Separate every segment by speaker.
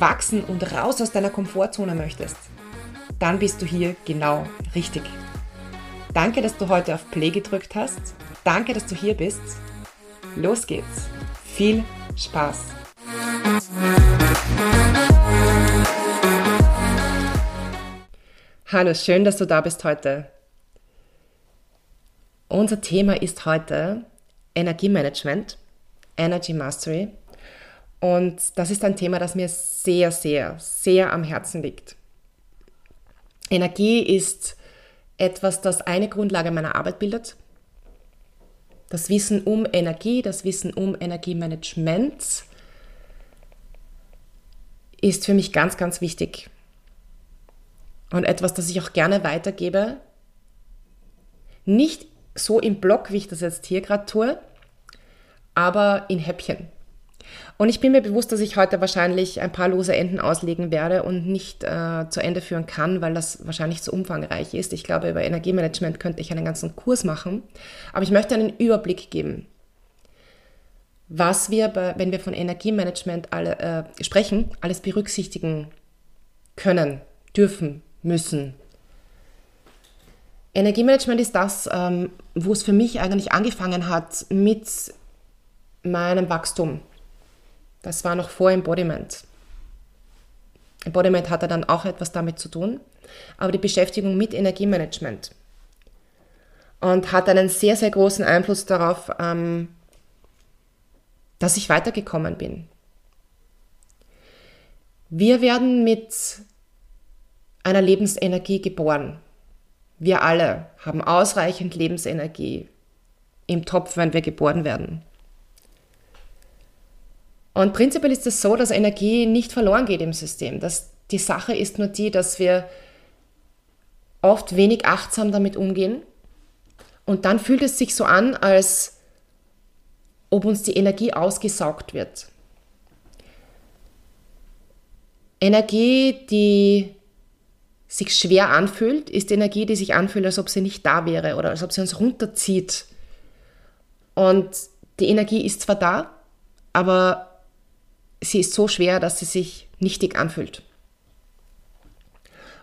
Speaker 1: wachsen und raus aus deiner Komfortzone möchtest, dann bist du hier genau richtig. Danke, dass du heute auf Play gedrückt hast. Danke, dass du hier bist. Los geht's. Viel Spaß. Hallo, schön, dass du da bist heute. Unser Thema ist heute Energiemanagement, Energy Mastery. Und das ist ein Thema, das mir sehr, sehr, sehr am Herzen liegt. Energie ist etwas, das eine Grundlage meiner Arbeit bildet. Das Wissen um Energie, das Wissen um Energiemanagement ist für mich ganz, ganz wichtig. Und etwas, das ich auch gerne weitergebe. Nicht so im Block, wie ich das jetzt hier gerade tue, aber in Häppchen. Und ich bin mir bewusst, dass ich heute wahrscheinlich ein paar lose Enden auslegen werde und nicht äh, zu Ende führen kann, weil das wahrscheinlich zu umfangreich ist. Ich glaube, über Energiemanagement könnte ich einen ganzen Kurs machen. Aber ich möchte einen Überblick geben, was wir, bei, wenn wir von Energiemanagement alle, äh, sprechen, alles berücksichtigen können, dürfen, müssen. Energiemanagement ist das, ähm, wo es für mich eigentlich angefangen hat mit meinem Wachstum das war noch vor Embodiment. Embodiment hatte dann auch etwas damit zu tun, aber die Beschäftigung mit Energiemanagement. Und hat einen sehr, sehr großen Einfluss darauf, ähm, dass ich weitergekommen bin. Wir werden mit einer Lebensenergie geboren. Wir alle haben ausreichend Lebensenergie im Topf, wenn wir geboren werden. Und prinzipiell ist es so, dass Energie nicht verloren geht im System. Das, die Sache ist nur die, dass wir oft wenig achtsam damit umgehen. Und dann fühlt es sich so an, als ob uns die Energie ausgesaugt wird. Energie, die sich schwer anfühlt, ist Energie, die sich anfühlt, als ob sie nicht da wäre oder als ob sie uns runterzieht. Und die Energie ist zwar da, aber sie ist so schwer, dass sie sich nichtig anfühlt.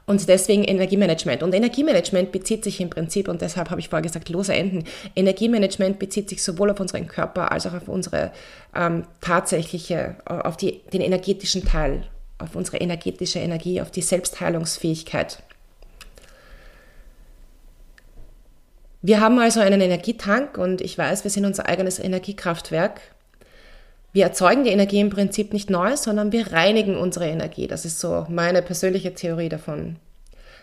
Speaker 1: Und deswegen Energiemanagement. Und Energiemanagement bezieht sich im Prinzip, und deshalb habe ich vorher gesagt, lose Enden. Energiemanagement bezieht sich sowohl auf unseren Körper als auch auf unsere ähm, tatsächliche, auf die, den energetischen Teil, auf unsere energetische Energie, auf die Selbstheilungsfähigkeit. Wir haben also einen Energietank und ich weiß, wir sind unser eigenes Energiekraftwerk wir erzeugen die Energie im Prinzip nicht neu, sondern wir reinigen unsere Energie. Das ist so meine persönliche Theorie davon.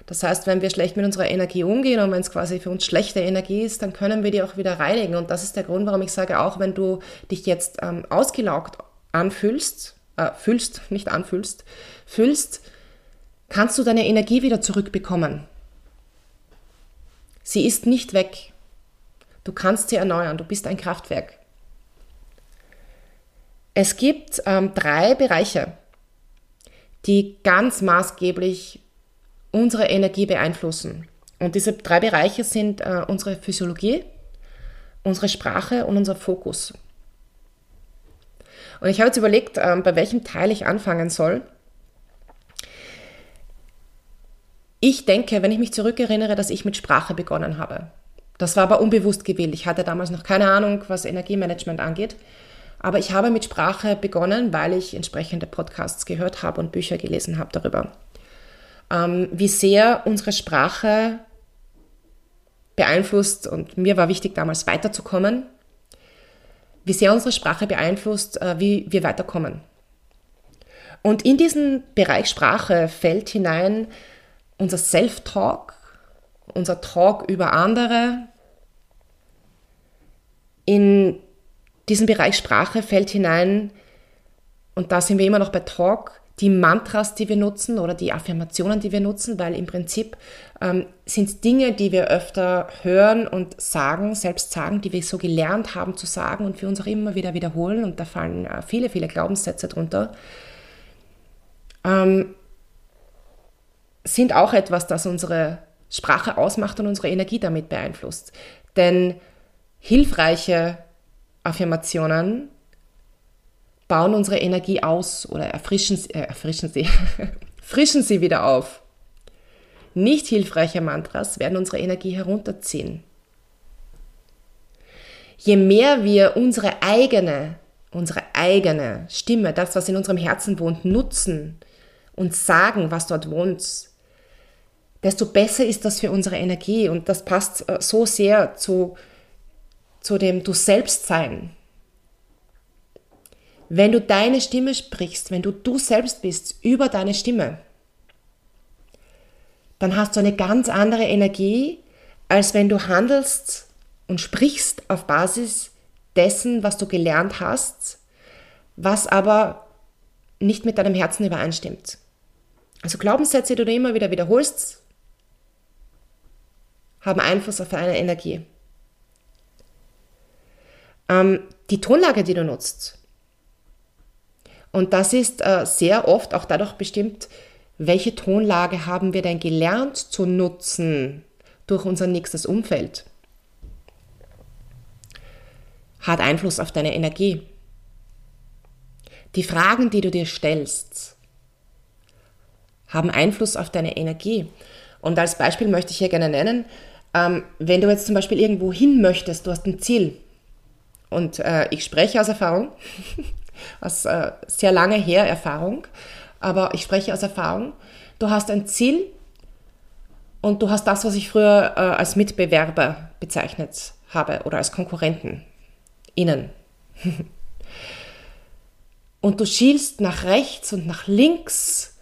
Speaker 1: Das heißt, wenn wir schlecht mit unserer Energie umgehen und wenn es quasi für uns schlechte Energie ist, dann können wir die auch wieder reinigen. Und das ist der Grund, warum ich sage, auch wenn du dich jetzt ähm, ausgelaugt anfühlst, äh, fühlst, nicht anfühlst, fühlst, kannst du deine Energie wieder zurückbekommen. Sie ist nicht weg. Du kannst sie erneuern. Du bist ein Kraftwerk. Es gibt ähm, drei Bereiche, die ganz maßgeblich unsere Energie beeinflussen. Und diese drei Bereiche sind äh, unsere Physiologie, unsere Sprache und unser Fokus. Und ich habe jetzt überlegt, äh, bei welchem Teil ich anfangen soll. Ich denke, wenn ich mich zurückerinnere, dass ich mit Sprache begonnen habe. Das war aber unbewusst gewählt. Ich hatte damals noch keine Ahnung, was Energiemanagement angeht. Aber ich habe mit Sprache begonnen, weil ich entsprechende Podcasts gehört habe und Bücher gelesen habe darüber. Ähm, wie sehr unsere Sprache beeinflusst, und mir war wichtig damals weiterzukommen, wie sehr unsere Sprache beeinflusst, äh, wie wir weiterkommen. Und in diesen Bereich Sprache fällt hinein unser Self-Talk, unser Talk über andere, in diesen Bereich Sprache fällt hinein, und da sind wir immer noch bei Talk, die Mantras, die wir nutzen oder die Affirmationen, die wir nutzen, weil im Prinzip ähm, sind es Dinge, die wir öfter hören und sagen, selbst sagen, die wir so gelernt haben zu sagen und wir uns auch immer wieder wiederholen. Und da fallen äh, viele, viele Glaubenssätze drunter, ähm, sind auch etwas, das unsere Sprache ausmacht und unsere Energie damit beeinflusst. Denn hilfreiche Affirmationen bauen unsere Energie aus oder erfrischen, äh, erfrischen sie, frischen sie wieder auf. Nicht hilfreiche Mantras werden unsere Energie herunterziehen. Je mehr wir unsere eigene, unsere eigene Stimme, das, was in unserem Herzen wohnt, nutzen und sagen, was dort wohnt, desto besser ist das für unsere Energie. Und das passt äh, so sehr zu, zu dem Du selbst sein. Wenn du deine Stimme sprichst, wenn du du selbst bist über deine Stimme, dann hast du eine ganz andere Energie, als wenn du handelst und sprichst auf Basis dessen, was du gelernt hast, was aber nicht mit deinem Herzen übereinstimmt. Also Glaubenssätze, die du immer wieder wiederholst, haben Einfluss auf deine Energie. Ähm, die Tonlage, die du nutzt. Und das ist äh, sehr oft auch dadurch bestimmt, welche Tonlage haben wir denn gelernt zu nutzen durch unser nächstes Umfeld. Hat Einfluss auf deine Energie. Die Fragen, die du dir stellst, haben Einfluss auf deine Energie. Und als Beispiel möchte ich hier gerne nennen, ähm, wenn du jetzt zum Beispiel irgendwo hin möchtest, du hast ein Ziel. Und äh, ich spreche aus Erfahrung, aus äh, sehr lange her Erfahrung, aber ich spreche aus Erfahrung. Du hast ein Ziel und du hast das, was ich früher äh, als Mitbewerber bezeichnet habe oder als Konkurrenten innen. und du schielst nach rechts und nach links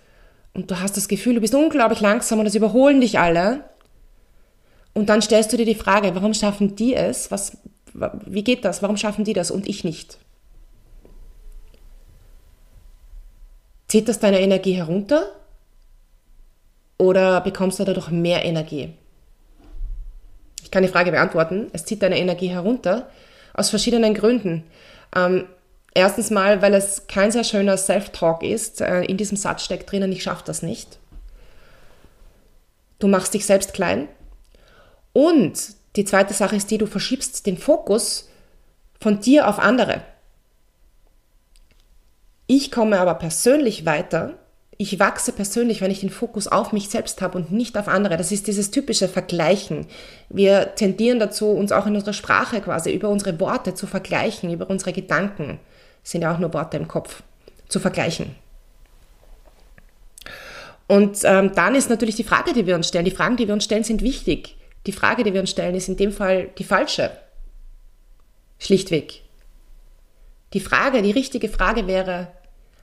Speaker 1: und du hast das Gefühl, du bist unglaublich langsam und es überholen dich alle. Und dann stellst du dir die Frage, warum schaffen die es? Was, wie geht das? Warum schaffen die das und ich nicht? Zieht das deine Energie herunter oder bekommst du dadurch mehr Energie? Ich kann die Frage beantworten. Es zieht deine Energie herunter aus verschiedenen Gründen. Ähm, erstens mal, weil es kein sehr schöner Self-Talk ist. Äh, in diesem Satz steckt drinnen, ich schaffe das nicht. Du machst dich selbst klein und die zweite Sache ist die, du verschiebst den Fokus von dir auf andere. Ich komme aber persönlich weiter. Ich wachse persönlich, wenn ich den Fokus auf mich selbst habe und nicht auf andere. Das ist dieses typische Vergleichen. Wir tendieren dazu, uns auch in unserer Sprache quasi über unsere Worte zu vergleichen, über unsere Gedanken. Das sind ja auch nur Worte im Kopf, zu vergleichen. Und ähm, dann ist natürlich die Frage, die wir uns stellen. Die Fragen, die wir uns stellen, sind wichtig. Die Frage, die wir uns stellen, ist in dem Fall die falsche. Schlichtweg. Die Frage, die richtige Frage wäre,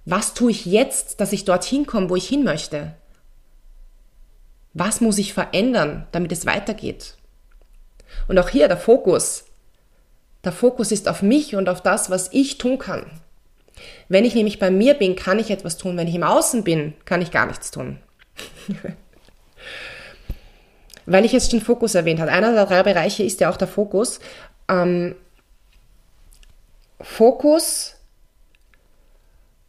Speaker 1: was tue ich jetzt, dass ich dorthin komme, wo ich hin möchte? Was muss ich verändern, damit es weitergeht? Und auch hier der Fokus. Der Fokus ist auf mich und auf das, was ich tun kann. Wenn ich nämlich bei mir bin, kann ich etwas tun. Wenn ich im Außen bin, kann ich gar nichts tun. weil ich jetzt den Fokus erwähnt habe. Einer der drei Bereiche ist ja auch der Fokus. Ähm, Fokus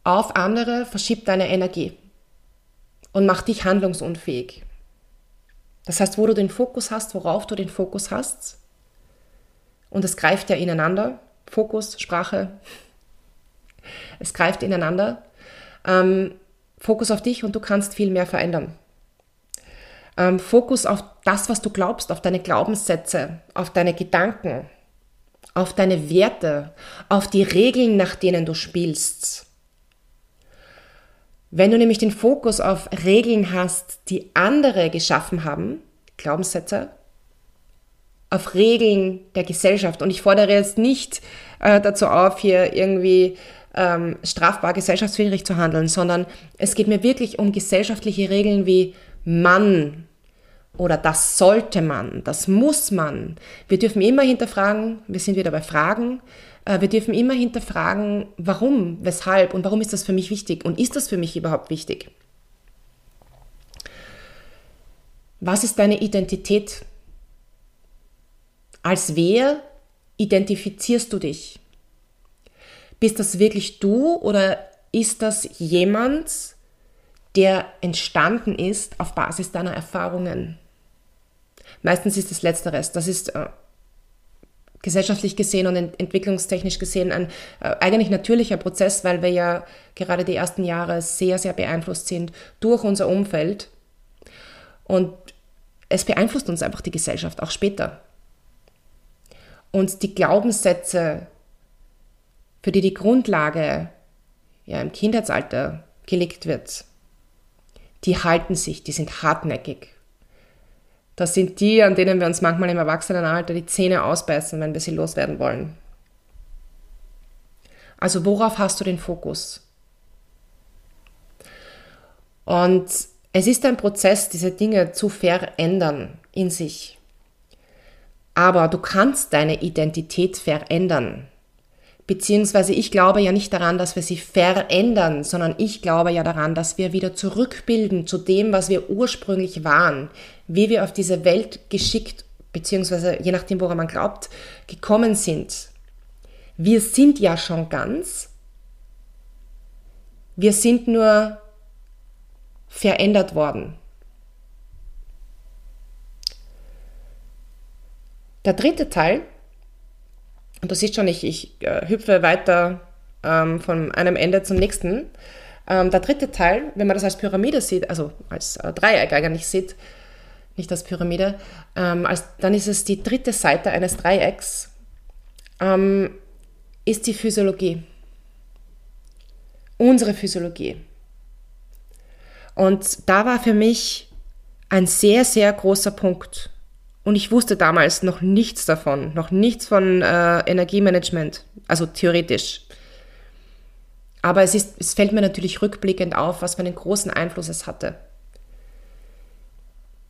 Speaker 1: auf andere verschiebt deine Energie und macht dich handlungsunfähig. Das heißt, wo du den Fokus hast, worauf du den Fokus hast, und es greift ja ineinander, Fokus, Sprache, es greift ineinander, ähm, Fokus auf dich und du kannst viel mehr verändern. Ähm, Fokus auf das, was du glaubst, auf deine Glaubenssätze, auf deine Gedanken, auf deine Werte, auf die Regeln, nach denen du spielst. Wenn du nämlich den Fokus auf Regeln hast, die andere geschaffen haben, Glaubenssätze, auf Regeln der Gesellschaft, und ich fordere jetzt nicht äh, dazu auf, hier irgendwie ähm, strafbar gesellschaftswidrig zu handeln, sondern es geht mir wirklich um gesellschaftliche Regeln wie Mann, oder das sollte man, das muss man. Wir dürfen immer hinterfragen, wir sind wieder bei Fragen. Äh, wir dürfen immer hinterfragen, warum, weshalb und warum ist das für mich wichtig und ist das für mich überhaupt wichtig? Was ist deine Identität? Als wer identifizierst du dich? Bist das wirklich du oder ist das jemand, der entstanden ist auf Basis deiner Erfahrungen? Meistens ist es letzteres. Das ist äh, gesellschaftlich gesehen und ent entwicklungstechnisch gesehen ein äh, eigentlich natürlicher Prozess, weil wir ja gerade die ersten Jahre sehr, sehr beeinflusst sind durch unser Umfeld. Und es beeinflusst uns einfach die Gesellschaft auch später. Und die Glaubenssätze, für die die Grundlage ja, im Kindheitsalter gelegt wird, die halten sich, die sind hartnäckig. Das sind die, an denen wir uns manchmal im Erwachsenenalter die Zähne ausbeißen, wenn wir sie loswerden wollen. Also worauf hast du den Fokus? Und es ist ein Prozess, diese Dinge zu verändern in sich. Aber du kannst deine Identität verändern. Beziehungsweise ich glaube ja nicht daran, dass wir sie verändern, sondern ich glaube ja daran, dass wir wieder zurückbilden zu dem, was wir ursprünglich waren, wie wir auf diese Welt geschickt, beziehungsweise je nachdem, woran man glaubt, gekommen sind. Wir sind ja schon ganz. Wir sind nur verändert worden. Der dritte Teil, und du siehst schon, ich, ich äh, hüpfe weiter ähm, von einem Ende zum nächsten. Ähm, der dritte Teil, wenn man das als Pyramide sieht, also als äh, Dreieck eigentlich sieht, nicht als Pyramide, ähm, als, dann ist es die dritte Seite eines Dreiecks, ähm, ist die Physiologie. Unsere Physiologie. Und da war für mich ein sehr, sehr großer Punkt, und ich wusste damals noch nichts davon, noch nichts von äh, Energiemanagement, also theoretisch. Aber es, ist, es fällt mir natürlich rückblickend auf, was für einen großen Einfluss es hatte.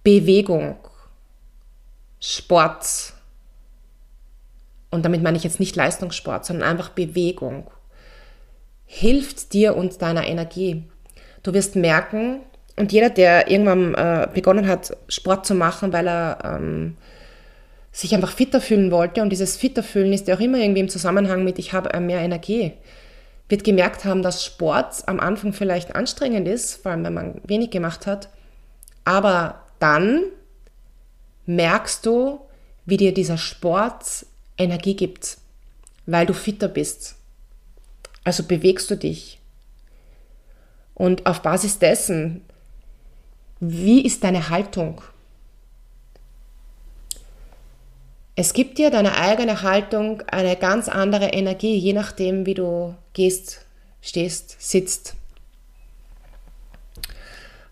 Speaker 1: Bewegung, Sport, und damit meine ich jetzt nicht Leistungssport, sondern einfach Bewegung, hilft dir und deiner Energie. Du wirst merken, und jeder, der irgendwann äh, begonnen hat, Sport zu machen, weil er ähm, sich einfach fitter fühlen wollte, und dieses fitter fühlen ist ja auch immer irgendwie im Zusammenhang mit, ich habe mehr Energie, wird gemerkt haben, dass Sport am Anfang vielleicht anstrengend ist, vor allem wenn man wenig gemacht hat, aber dann merkst du, wie dir dieser Sport Energie gibt, weil du fitter bist. Also bewegst du dich. Und auf Basis dessen wie ist deine Haltung? Es gibt dir deine eigene Haltung eine ganz andere Energie, je nachdem, wie du gehst, stehst, sitzt.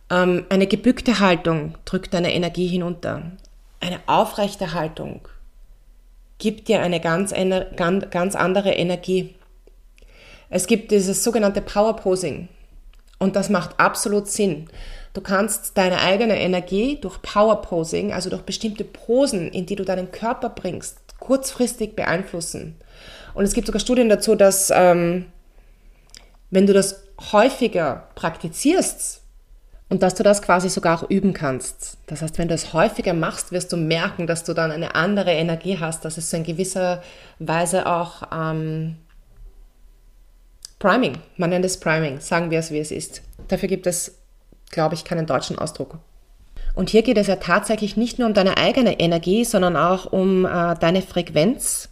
Speaker 1: Ähm, eine gebückte Haltung drückt deine Energie hinunter. Eine aufrechte Haltung gibt dir eine ganz, ganz andere Energie. Es gibt dieses sogenannte Power Posing und das macht absolut Sinn. Du kannst deine eigene Energie durch Power Posing, also durch bestimmte Posen, in die du deinen Körper bringst, kurzfristig beeinflussen. Und es gibt sogar Studien dazu, dass ähm, wenn du das häufiger praktizierst und dass du das quasi sogar auch üben kannst. Das heißt, wenn du es häufiger machst, wirst du merken, dass du dann eine andere Energie hast. Das ist so in gewisser Weise auch ähm, Priming. Man nennt es Priming. Sagen wir es, wie es ist. Dafür gibt es glaube ich, keinen deutschen Ausdruck. Und hier geht es ja tatsächlich nicht nur um deine eigene Energie, sondern auch um äh, deine Frequenz.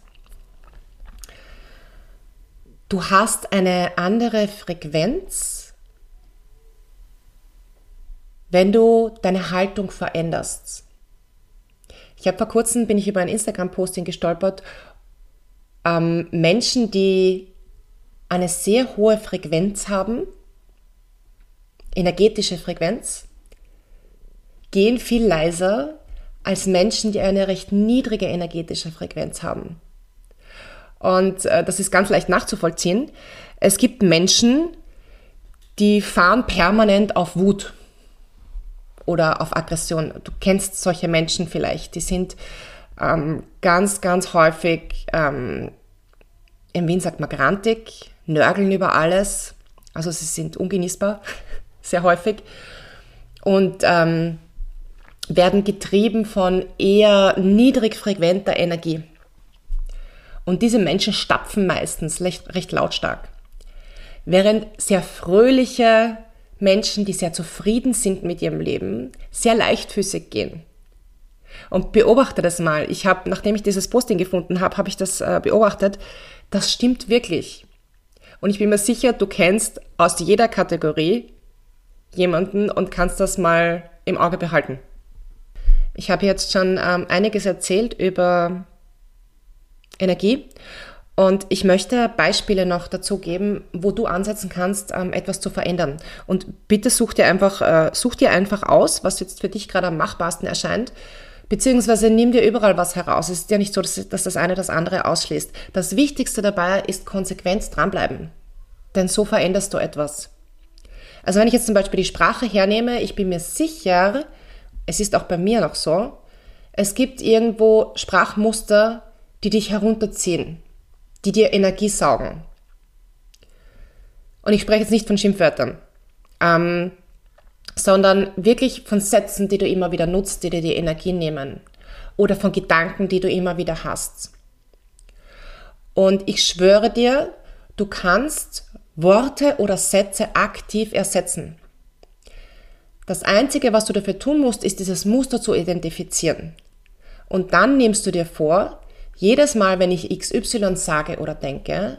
Speaker 1: Du hast eine andere Frequenz, wenn du deine Haltung veränderst. Ich habe vor kurzem, bin ich über ein Instagram-Posting gestolpert, ähm, Menschen, die eine sehr hohe Frequenz haben, energetische Frequenz, gehen viel leiser als Menschen, die eine recht niedrige energetische Frequenz haben. Und äh, das ist ganz leicht nachzuvollziehen. Es gibt Menschen, die fahren permanent auf Wut oder auf Aggression. Du kennst solche Menschen vielleicht. Die sind ähm, ganz, ganz häufig ähm, in Wien sagt man grantig, nörgeln über alles. Also sie sind ungenießbar, sehr häufig. Und ähm, werden getrieben von eher niedrig frequenter Energie. Und diese Menschen stapfen meistens recht, recht lautstark. Während sehr fröhliche Menschen, die sehr zufrieden sind mit ihrem Leben, sehr leichtfüßig gehen. Und beobachte das mal. Ich habe, nachdem ich dieses Posting gefunden habe, habe ich das äh, beobachtet. Das stimmt wirklich. Und ich bin mir sicher, du kennst aus jeder Kategorie jemanden und kannst das mal im Auge behalten. Ich habe jetzt schon ähm, einiges erzählt über Energie und ich möchte Beispiele noch dazu geben, wo du ansetzen kannst, ähm, etwas zu verändern. Und bitte such dir einfach, äh, such dir einfach aus, was jetzt für dich gerade am machbarsten erscheint. Beziehungsweise nimm dir überall was heraus. Es ist ja nicht so, dass, dass das eine das andere ausschließt. Das Wichtigste dabei ist konsequent dranbleiben. Denn so veränderst du etwas. Also wenn ich jetzt zum Beispiel die Sprache hernehme, ich bin mir sicher, es ist auch bei mir noch so, es gibt irgendwo Sprachmuster, die dich herunterziehen, die dir Energie saugen. Und ich spreche jetzt nicht von Schimpfwörtern, ähm, sondern wirklich von Sätzen, die du immer wieder nutzt, die dir die Energie nehmen. Oder von Gedanken, die du immer wieder hast. Und ich schwöre dir, du kannst Worte oder Sätze aktiv ersetzen. Das Einzige, was du dafür tun musst, ist dieses Muster zu identifizieren. Und dann nimmst du dir vor, jedes Mal, wenn ich XY sage oder denke,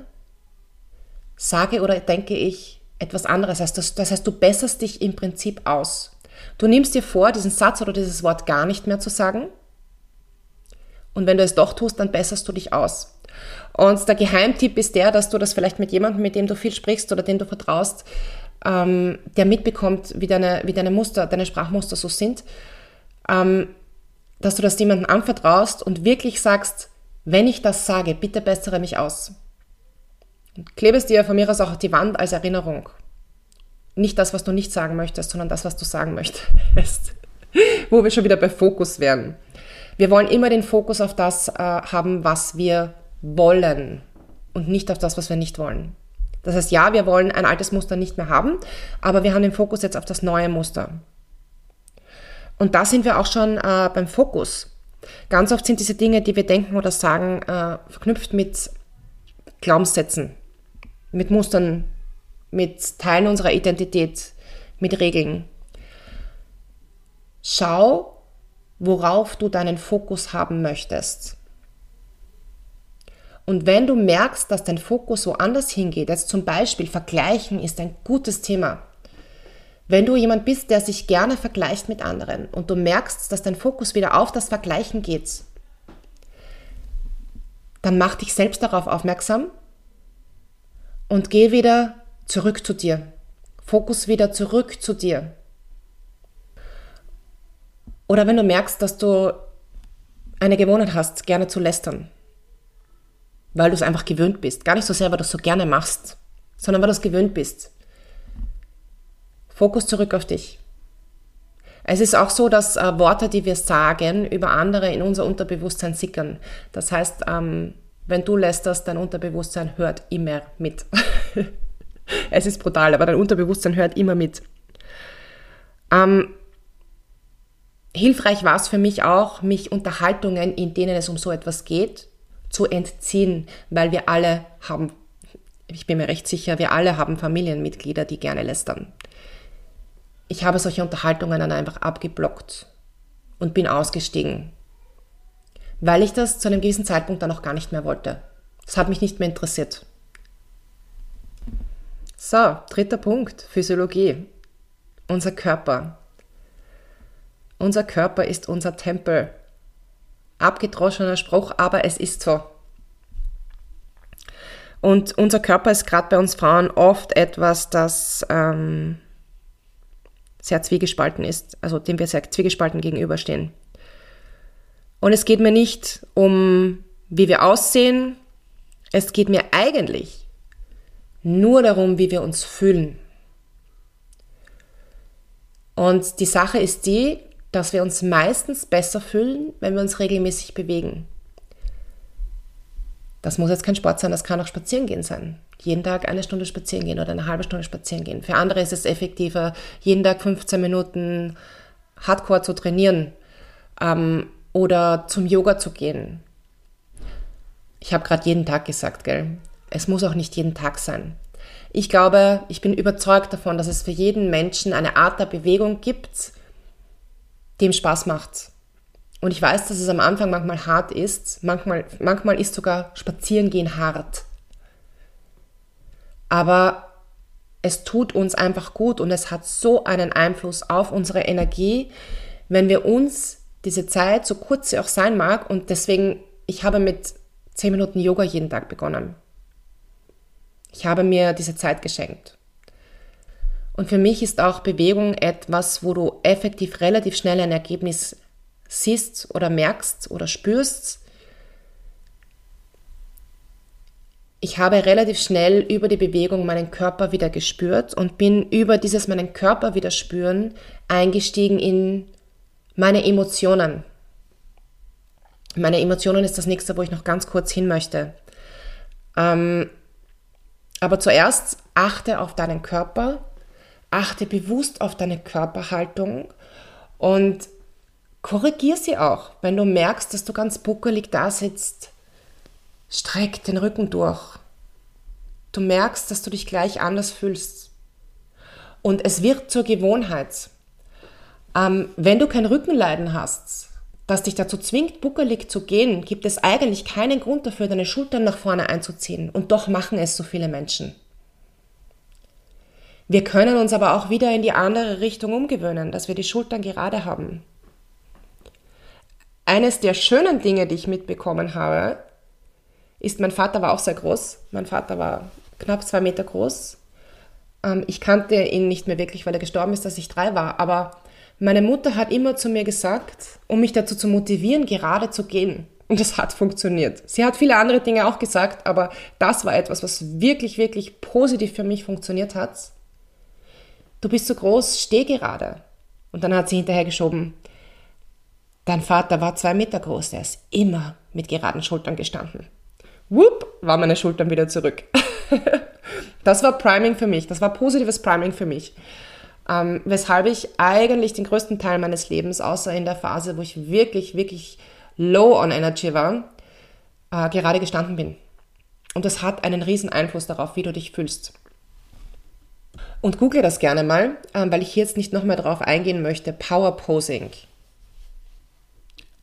Speaker 1: sage oder denke ich etwas anderes. Das heißt, du besserst dich im Prinzip aus. Du nimmst dir vor, diesen Satz oder dieses Wort gar nicht mehr zu sagen. Und wenn du es doch tust, dann besserst du dich aus. Und der Geheimtipp ist der, dass du das vielleicht mit jemandem, mit dem du viel sprichst oder dem du vertraust, ähm, der mitbekommt, wie deine, wie deine Muster, deine Sprachmuster so sind, ähm, dass du das jemandem anvertraust und wirklich sagst, wenn ich das sage, bitte bessere mich aus. Und klebe es dir von mir aus auch auf die Wand als Erinnerung. Nicht das, was du nicht sagen möchtest, sondern das, was du sagen möchtest. Wo wir schon wieder bei Fokus wären. Wir wollen immer den Fokus auf das äh, haben, was wir wollen und nicht auf das, was wir nicht wollen. Das heißt, ja, wir wollen ein altes Muster nicht mehr haben, aber wir haben den Fokus jetzt auf das neue Muster. Und da sind wir auch schon äh, beim Fokus. Ganz oft sind diese Dinge, die wir denken oder sagen, äh, verknüpft mit Glaubenssätzen, mit Mustern, mit Teilen unserer Identität, mit Regeln. Schau, worauf du deinen Fokus haben möchtest. Und wenn du merkst, dass dein Fokus woanders hingeht, jetzt zum Beispiel Vergleichen ist ein gutes Thema. Wenn du jemand bist, der sich gerne vergleicht mit anderen und du merkst, dass dein Fokus wieder auf das Vergleichen geht, dann mach dich selbst darauf aufmerksam und geh wieder zurück zu dir. Fokus wieder zurück zu dir. Oder wenn du merkst, dass du eine Gewohnheit hast, gerne zu lästern, weil du es einfach gewöhnt bist. Gar nicht so sehr, weil du es so gerne machst, sondern weil du es gewöhnt bist. Fokus zurück auf dich. Es ist auch so, dass äh, Worte, die wir sagen, über andere in unser Unterbewusstsein sickern. Das heißt, ähm, wenn du lästerst, dein Unterbewusstsein hört immer mit. es ist brutal, aber dein Unterbewusstsein hört immer mit. Ähm, hilfreich war es für mich auch, mich Unterhaltungen, in denen es um so etwas geht, zu entziehen, weil wir alle haben, ich bin mir recht sicher, wir alle haben Familienmitglieder, die gerne lästern. Ich habe solche Unterhaltungen dann einfach abgeblockt und bin ausgestiegen, weil ich das zu einem gewissen Zeitpunkt dann auch gar nicht mehr wollte. Das hat mich nicht mehr interessiert. So, dritter Punkt, Physiologie. Unser Körper. Unser Körper ist unser Tempel abgedroschener Spruch, aber es ist so. Und unser Körper ist gerade bei uns Frauen oft etwas, das ähm, sehr zwiegespalten ist, also dem wir sehr zwiegespalten gegenüberstehen. Und es geht mir nicht um, wie wir aussehen, es geht mir eigentlich nur darum, wie wir uns fühlen. Und die Sache ist die, dass wir uns meistens besser fühlen, wenn wir uns regelmäßig bewegen. Das muss jetzt kein Sport sein, das kann auch Spazierengehen sein. Jeden Tag eine Stunde spazieren gehen oder eine halbe Stunde spazieren gehen. Für andere ist es effektiver, jeden Tag 15 Minuten Hardcore zu trainieren ähm, oder zum Yoga zu gehen. Ich habe gerade jeden Tag gesagt, gell? Es muss auch nicht jeden Tag sein. Ich glaube, ich bin überzeugt davon, dass es für jeden Menschen eine Art der Bewegung gibt, die ihm Spaß macht. Und ich weiß, dass es am Anfang manchmal hart ist. Manchmal, manchmal ist sogar Spazierengehen hart. Aber es tut uns einfach gut und es hat so einen Einfluss auf unsere Energie, wenn wir uns diese Zeit, so kurz sie auch sein mag, und deswegen, ich habe mit 10 Minuten Yoga jeden Tag begonnen. Ich habe mir diese Zeit geschenkt. Und für mich ist auch Bewegung etwas, wo du effektiv relativ schnell ein Ergebnis siehst oder merkst oder spürst. Ich habe relativ schnell über die Bewegung meinen Körper wieder gespürt und bin über dieses meinen Körper wieder spüren eingestiegen in meine Emotionen. Meine Emotionen ist das nächste, wo ich noch ganz kurz hin möchte. Ähm, aber zuerst achte auf deinen Körper, achte bewusst auf deine Körperhaltung und korrigier sie auch. Wenn du merkst, dass du ganz buckelig da sitzt, streck den Rücken durch. Du merkst, dass du dich gleich anders fühlst. Und es wird zur Gewohnheit. Ähm, wenn du kein Rückenleiden hast, das dich dazu zwingt, buckelig zu gehen, gibt es eigentlich keinen Grund dafür, deine Schultern nach vorne einzuziehen. Und doch machen es so viele Menschen. Wir können uns aber auch wieder in die andere Richtung umgewöhnen, dass wir die Schultern gerade haben. Eines der schönen Dinge, die ich mitbekommen habe, ist, mein Vater war auch sehr groß. Mein Vater war knapp zwei Meter groß. Ähm, ich kannte ihn nicht mehr wirklich, weil er gestorben ist, als ich drei war. Aber meine Mutter hat immer zu mir gesagt, um mich dazu zu motivieren, gerade zu gehen. Und das hat funktioniert. Sie hat viele andere Dinge auch gesagt, aber das war etwas, was wirklich, wirklich positiv für mich funktioniert hat. Du bist so groß, steh gerade. Und dann hat sie hinterher geschoben, dein Vater war zwei Meter groß, der ist immer mit geraden Schultern gestanden. Whoop, war meine Schultern wieder zurück. das war Priming für mich, das war positives Priming für mich ähm, weshalb ich eigentlich den größten Teil meines Lebens, außer in der Phase, wo ich wirklich, wirklich low on energy war, äh, gerade gestanden bin. Und das hat einen riesen Einfluss darauf, wie du dich fühlst. Und google das gerne mal, ähm, weil ich jetzt nicht noch mehr darauf eingehen möchte. Power Posing.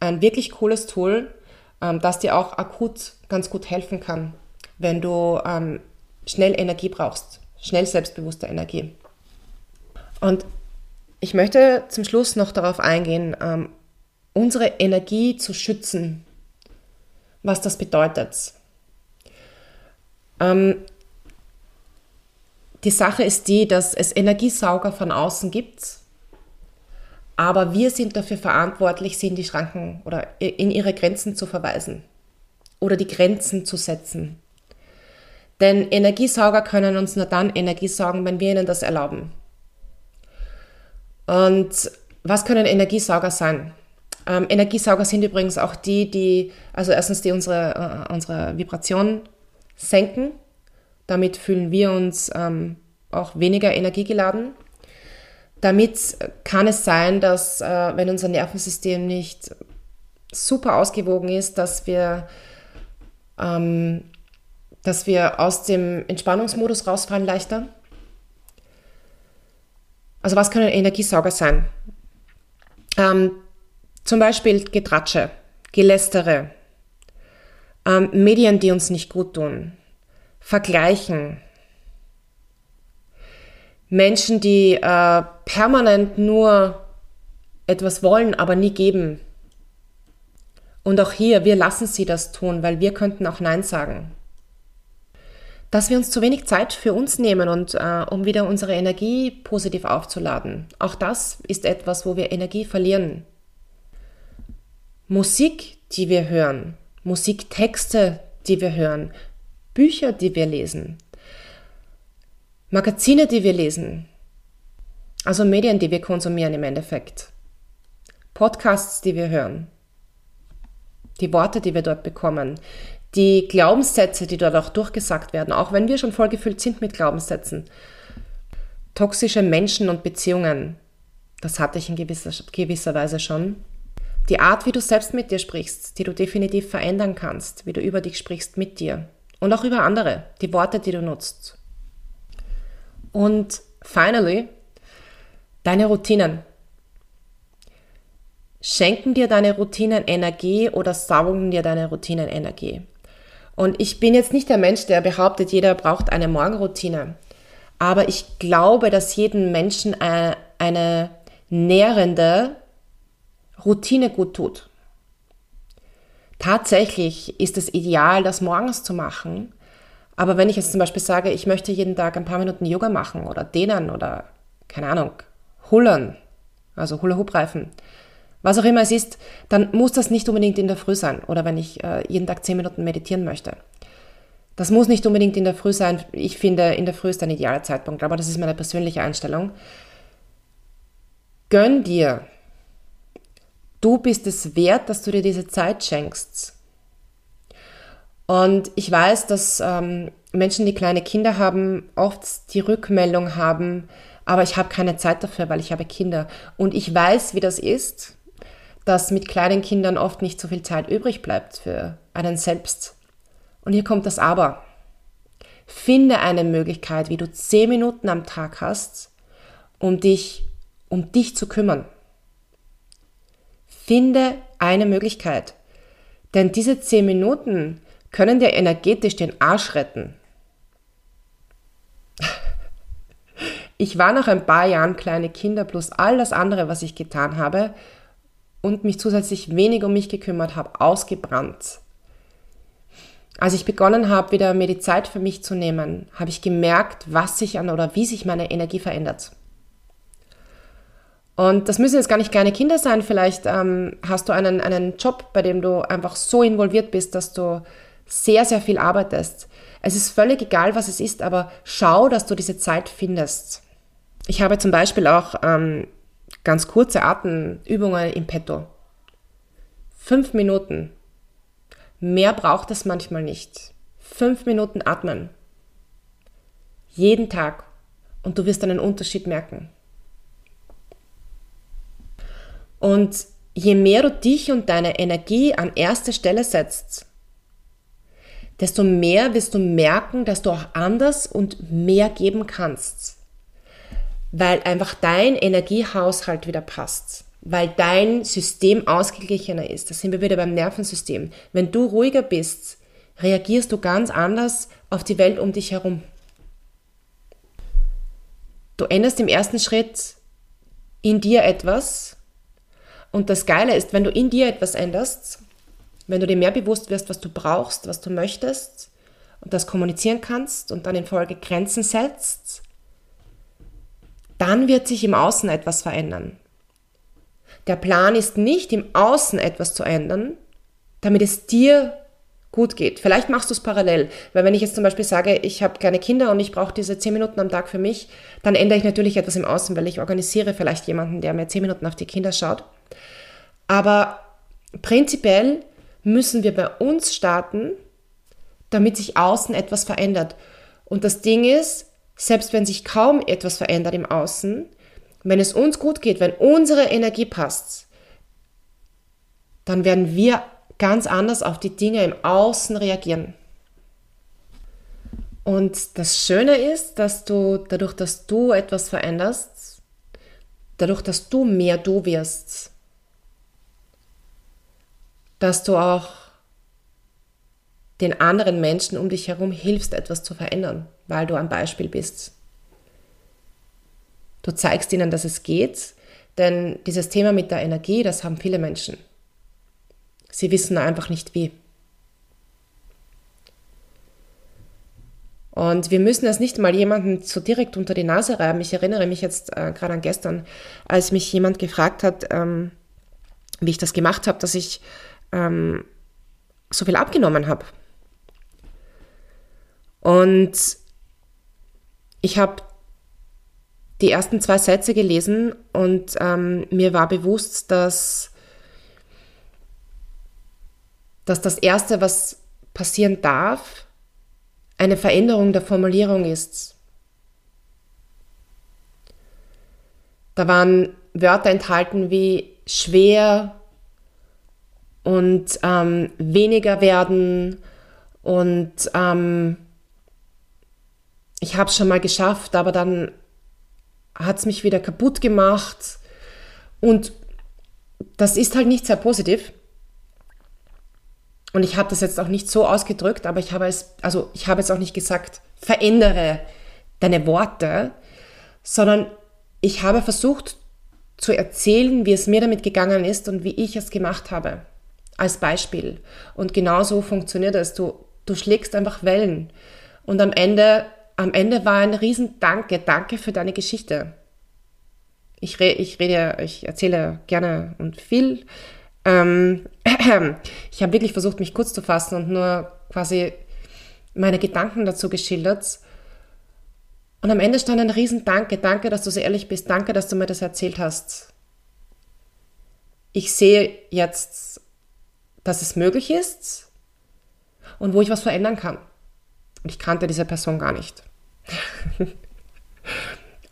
Speaker 1: Ein wirklich cooles Tool, ähm, das dir auch akut ganz gut helfen kann, wenn du ähm, schnell Energie brauchst, schnell selbstbewusste Energie. Und ich möchte zum Schluss noch darauf eingehen, ähm, unsere Energie zu schützen, was das bedeutet. Ähm, die Sache ist die, dass es Energiesauger von außen gibt, aber wir sind dafür verantwortlich, sie in die Schranken oder in ihre Grenzen zu verweisen oder die Grenzen zu setzen. Denn Energiesauger können uns nur dann Energie saugen, wenn wir ihnen das erlauben. Und was können Energiesauger sein? Ähm, Energiesauger sind übrigens auch die, die, also erstens, die unsere, äh, unsere Vibration senken. Damit fühlen wir uns ähm, auch weniger energiegeladen. Damit kann es sein, dass, äh, wenn unser Nervensystem nicht super ausgewogen ist, dass wir, ähm, dass wir aus dem Entspannungsmodus rausfallen leichter also was können Energiesauger sein? Ähm, zum Beispiel Getratsche, Gelästere, ähm, Medien, die uns nicht gut tun, Vergleichen, Menschen, die äh, permanent nur etwas wollen, aber nie geben. Und auch hier, wir lassen sie das tun, weil wir könnten auch Nein sagen dass wir uns zu wenig Zeit für uns nehmen und äh, um wieder unsere Energie positiv aufzuladen. Auch das ist etwas, wo wir Energie verlieren. Musik, die wir hören, Musiktexte, die wir hören, Bücher, die wir lesen, Magazine, die wir lesen, also Medien, die wir konsumieren im Endeffekt, Podcasts, die wir hören, die Worte, die wir dort bekommen, die Glaubenssätze, die dort auch durchgesagt werden, auch wenn wir schon vollgefüllt sind mit Glaubenssätzen, toxische Menschen und Beziehungen, das hatte ich in gewisser, gewisser Weise schon. Die Art, wie du selbst mit dir sprichst, die du definitiv verändern kannst, wie du über dich sprichst mit dir. Und auch über andere, die Worte, die du nutzt. Und finally, deine Routinen. Schenken dir deine Routinen Energie oder saugen dir deine Routinen Energie? Und ich bin jetzt nicht der Mensch, der behauptet, jeder braucht eine Morgenroutine. Aber ich glaube, dass jedem Menschen eine, eine nährende Routine gut tut. Tatsächlich ist es ideal, das morgens zu machen. Aber wenn ich jetzt zum Beispiel sage, ich möchte jeden Tag ein paar Minuten Yoga machen oder dehnen oder, keine Ahnung, hullern, also Hula-Hoop-Reifen, was auch immer es ist, dann muss das nicht unbedingt in der Früh sein oder wenn ich äh, jeden Tag zehn Minuten meditieren möchte. Das muss nicht unbedingt in der Früh sein. Ich finde, in der Früh ist ein idealer Zeitpunkt, aber das ist meine persönliche Einstellung. Gönn dir. Du bist es wert, dass du dir diese Zeit schenkst. Und ich weiß, dass ähm, Menschen, die kleine Kinder haben, oft die Rückmeldung haben, aber ich habe keine Zeit dafür, weil ich habe Kinder. Und ich weiß, wie das ist dass mit kleinen Kindern oft nicht so viel Zeit übrig bleibt für einen selbst. Und hier kommt das Aber. Finde eine Möglichkeit, wie du zehn Minuten am Tag hast, um dich, um dich zu kümmern. Finde eine Möglichkeit. Denn diese zehn Minuten können dir energetisch den Arsch retten. Ich war nach ein paar Jahren kleine Kinder plus all das andere, was ich getan habe, und mich zusätzlich wenig um mich gekümmert habe, ausgebrannt. Als ich begonnen habe, wieder mir die Zeit für mich zu nehmen, habe ich gemerkt, was sich an oder wie sich meine Energie verändert. Und das müssen jetzt gar nicht kleine Kinder sein. Vielleicht ähm, hast du einen, einen Job, bei dem du einfach so involviert bist, dass du sehr, sehr viel arbeitest. Es ist völlig egal, was es ist, aber schau, dass du diese Zeit findest. Ich habe zum Beispiel auch ähm, Ganz kurze Atemübungen im Petto. Fünf Minuten. Mehr braucht es manchmal nicht. Fünf Minuten atmen. Jeden Tag. Und du wirst einen Unterschied merken. Und je mehr du dich und deine Energie an erste Stelle setzt, desto mehr wirst du merken, dass du auch anders und mehr geben kannst weil einfach dein Energiehaushalt wieder passt, weil dein System ausgeglichener ist. Da sind wir wieder beim Nervensystem. Wenn du ruhiger bist, reagierst du ganz anders auf die Welt um dich herum. Du änderst im ersten Schritt in dir etwas und das Geile ist, wenn du in dir etwas änderst, wenn du dir mehr bewusst wirst, was du brauchst, was du möchtest und das kommunizieren kannst und dann in Folge Grenzen setzt, dann wird sich im Außen etwas verändern. Der Plan ist nicht, im Außen etwas zu ändern, damit es dir gut geht. Vielleicht machst du es parallel, weil wenn ich jetzt zum Beispiel sage, ich habe keine Kinder und ich brauche diese zehn Minuten am Tag für mich, dann ändere ich natürlich etwas im Außen, weil ich organisiere vielleicht jemanden, der mir zehn Minuten auf die Kinder schaut. Aber prinzipiell müssen wir bei uns starten, damit sich außen etwas verändert. Und das Ding ist, selbst wenn sich kaum etwas verändert im Außen, wenn es uns gut geht, wenn unsere Energie passt, dann werden wir ganz anders auf die Dinge im Außen reagieren. Und das Schöne ist, dass du dadurch, dass du etwas veränderst, dadurch, dass du mehr du wirst, dass du auch den anderen Menschen um dich herum hilfst, etwas zu verändern, weil du ein Beispiel bist. Du zeigst ihnen, dass es geht, denn dieses Thema mit der Energie, das haben viele Menschen. Sie wissen einfach nicht wie. Und wir müssen es nicht mal jemandem so direkt unter die Nase reiben. Ich erinnere mich jetzt äh, gerade an gestern, als mich jemand gefragt hat, ähm, wie ich das gemacht habe, dass ich ähm, so viel abgenommen habe. Und ich habe die ersten zwei Sätze gelesen und ähm, mir war bewusst, dass, dass das Erste, was passieren darf, eine Veränderung der Formulierung ist. Da waren Wörter enthalten wie schwer und ähm, weniger werden und ähm, ich habe es schon mal geschafft, aber dann hat es mich wieder kaputt gemacht und das ist halt nicht sehr positiv. Und ich habe das jetzt auch nicht so ausgedrückt, aber ich habe es, also ich habe jetzt auch nicht gesagt, verändere deine Worte, sondern ich habe versucht zu erzählen, wie es mir damit gegangen ist und wie ich es gemacht habe. Als Beispiel. Und genau so funktioniert es. Du, du schlägst einfach Wellen. Und am Ende, am Ende war ein riesen Danke. Danke für deine Geschichte. Ich, re, ich rede, ich erzähle gerne und viel. Ähm, ich habe wirklich versucht, mich kurz zu fassen und nur quasi meine Gedanken dazu geschildert. Und am Ende stand ein riesen Danke. Danke, dass du so ehrlich bist. Danke, dass du mir das erzählt hast. Ich sehe jetzt, dass es möglich ist und wo ich was verändern kann. Und ich kannte diese Person gar nicht.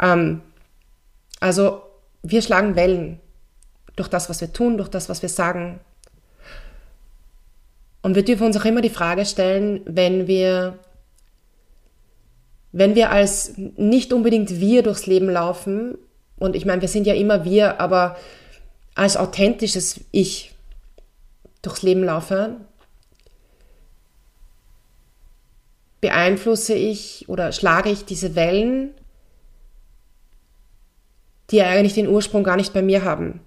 Speaker 1: ähm, also wir schlagen Wellen durch das, was wir tun, durch das, was wir sagen. Und wir dürfen uns auch immer die Frage stellen, wenn wir, wenn wir als nicht unbedingt wir durchs Leben laufen, und ich meine, wir sind ja immer wir, aber als authentisches Ich durchs Leben laufe, beeinflusse ich oder schlage ich diese Wellen die eigentlich den Ursprung gar nicht bei mir haben.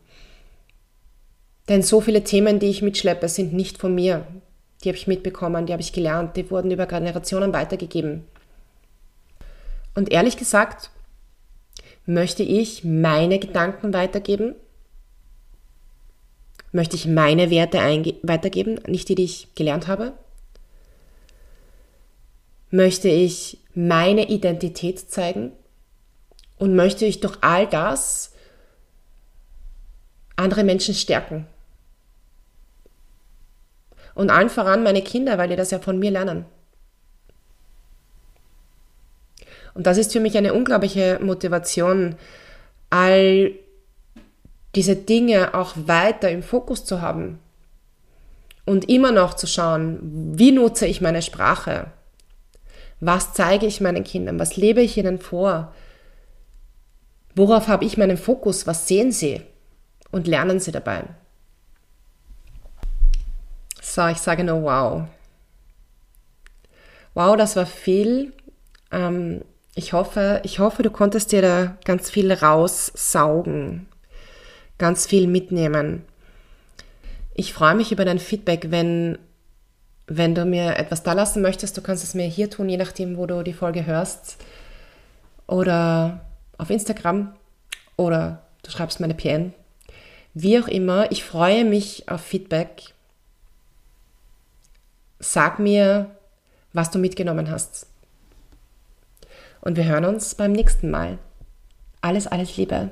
Speaker 1: Denn so viele Themen, die ich mitschleppe, sind nicht von mir. Die habe ich mitbekommen, die habe ich gelernt, die wurden über Generationen weitergegeben. Und ehrlich gesagt, möchte ich meine Gedanken weitergeben? Möchte ich meine Werte weitergeben, nicht die, die ich gelernt habe? Möchte ich meine Identität zeigen? Und möchte ich durch all das andere Menschen stärken. Und allen voran meine Kinder, weil die das ja von mir lernen. Und das ist für mich eine unglaubliche Motivation, all diese Dinge auch weiter im Fokus zu haben. Und immer noch zu schauen, wie nutze ich meine Sprache? Was zeige ich meinen Kindern? Was lebe ich ihnen vor? Worauf habe ich meinen Fokus? Was sehen Sie? Und lernen Sie dabei. So, ich sage nur wow. Wow, das war viel. Ähm, ich hoffe, ich hoffe, du konntest dir da ganz viel raussaugen, ganz viel mitnehmen. Ich freue mich über dein Feedback, wenn, wenn du mir etwas da lassen möchtest. Du kannst es mir hier tun, je nachdem, wo du die Folge hörst. Oder auf Instagram oder du schreibst meine PN. Wie auch immer, ich freue mich auf Feedback. Sag mir, was du mitgenommen hast. Und wir hören uns beim nächsten Mal. Alles, alles Liebe.